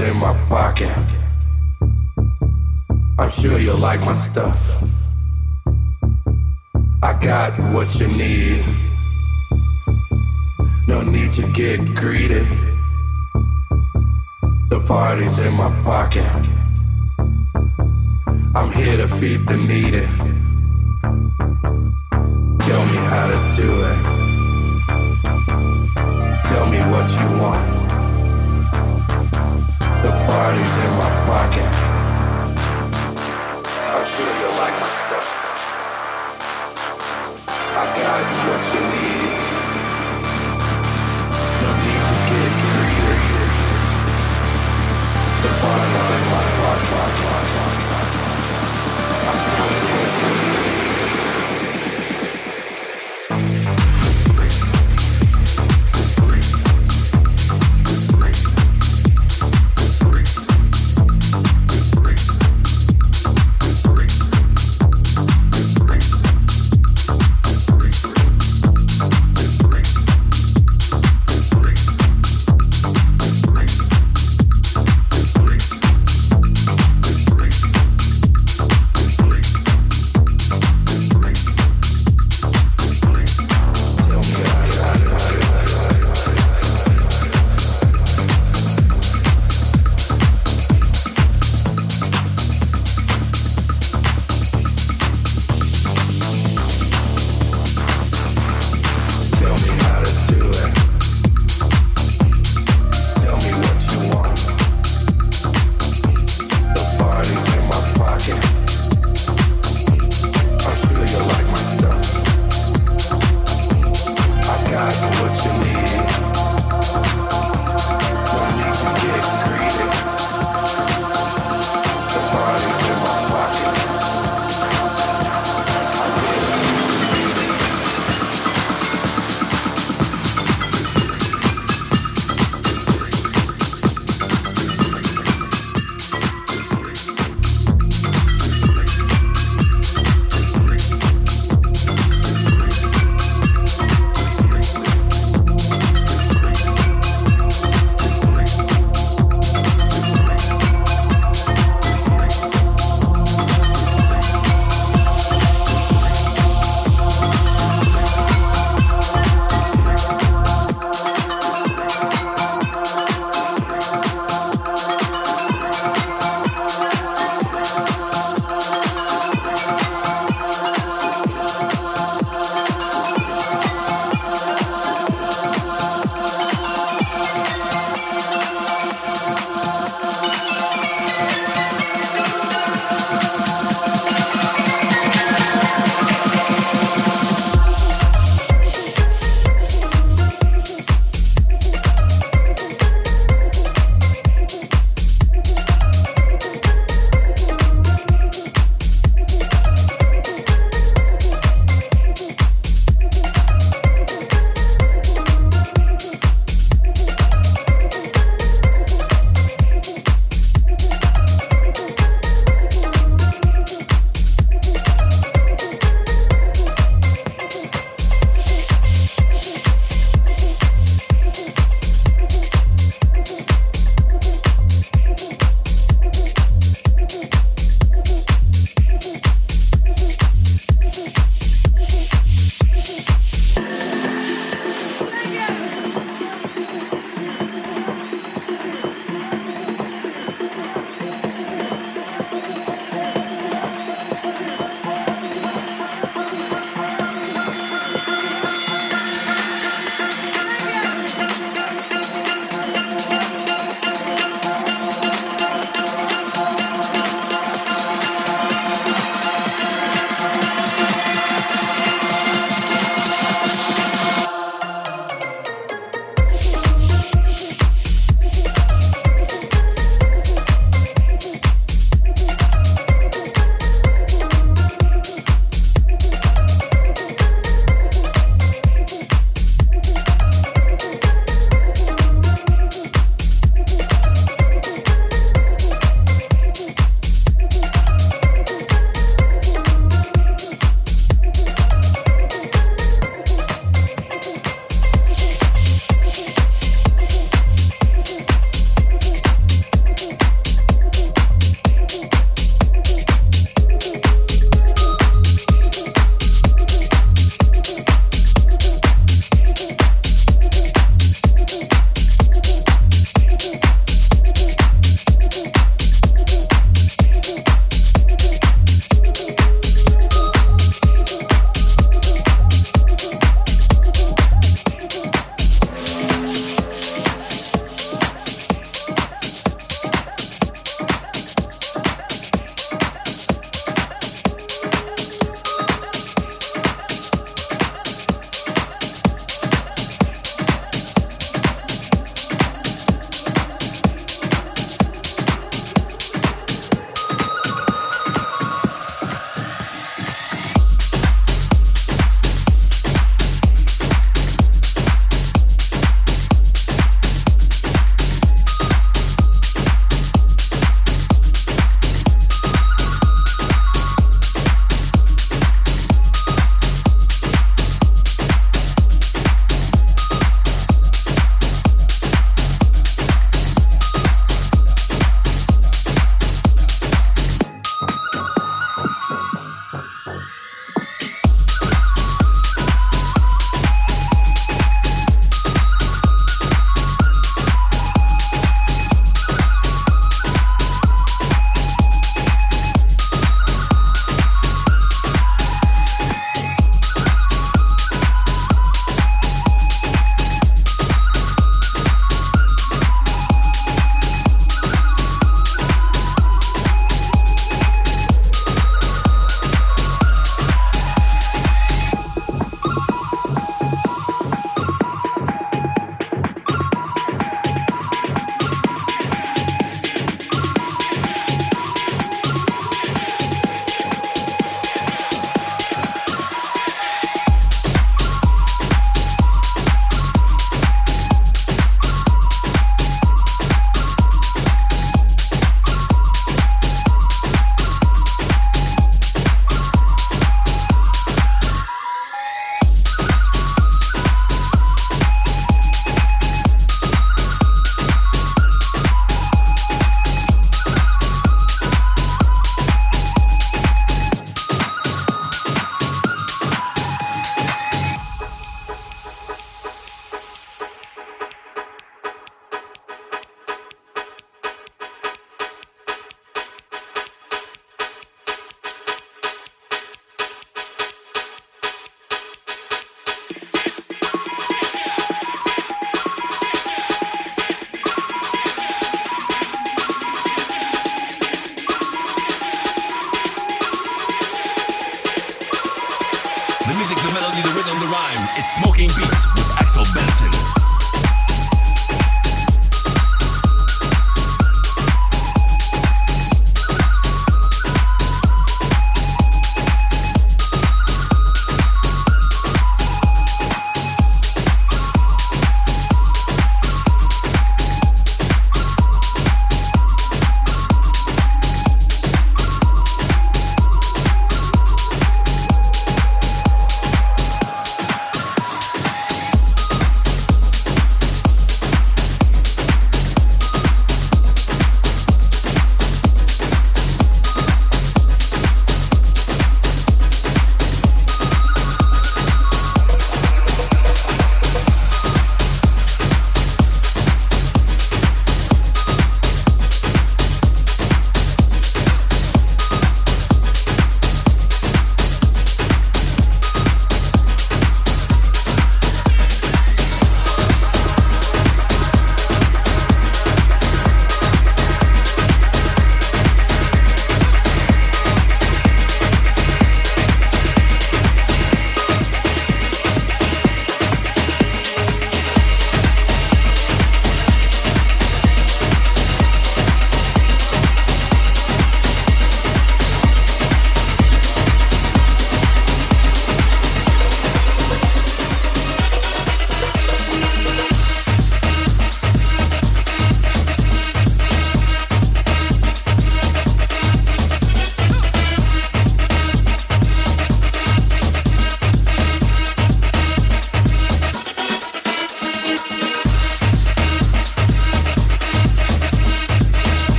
in my pocket. I'm sure you'll like my stuff. I got what you need. No need to get greedy. The party's in my pocket. I'm here to feed the needy. Tell me how to do it. Tell me what you want. I'm sure you'll like my stuff. I got you what you need. No need to get greedy. The bottom line.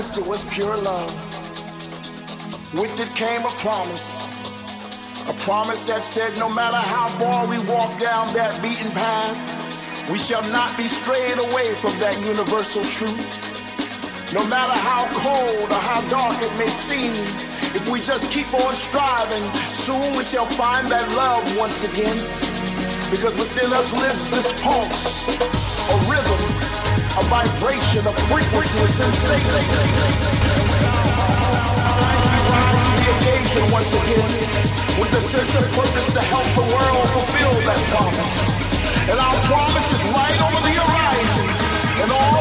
Existed was pure love. With it came a promise. A promise that said no matter how far we walk down that beaten path, we shall not be strayed away from that universal truth. No matter how cold or how dark it may seem, if we just keep on striving, soon we shall find that love once again. Because within us lives this pulse, a rhythm a vibration, a frequency, a sensation. Rise to the once again with the sense of purpose to help the world fulfill that promise. And our promise is right over the horizon. And all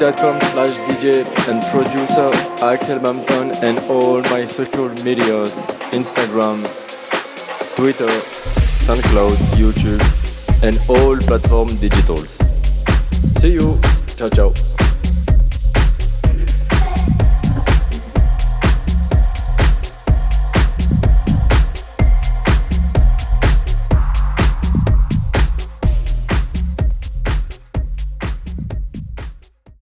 facebook.com slash DJ and producer Axel Bampton and all my social medias, Instagram, Twitter, SoundCloud, YouTube, and all platform digitals. See you. Ciao, ciao.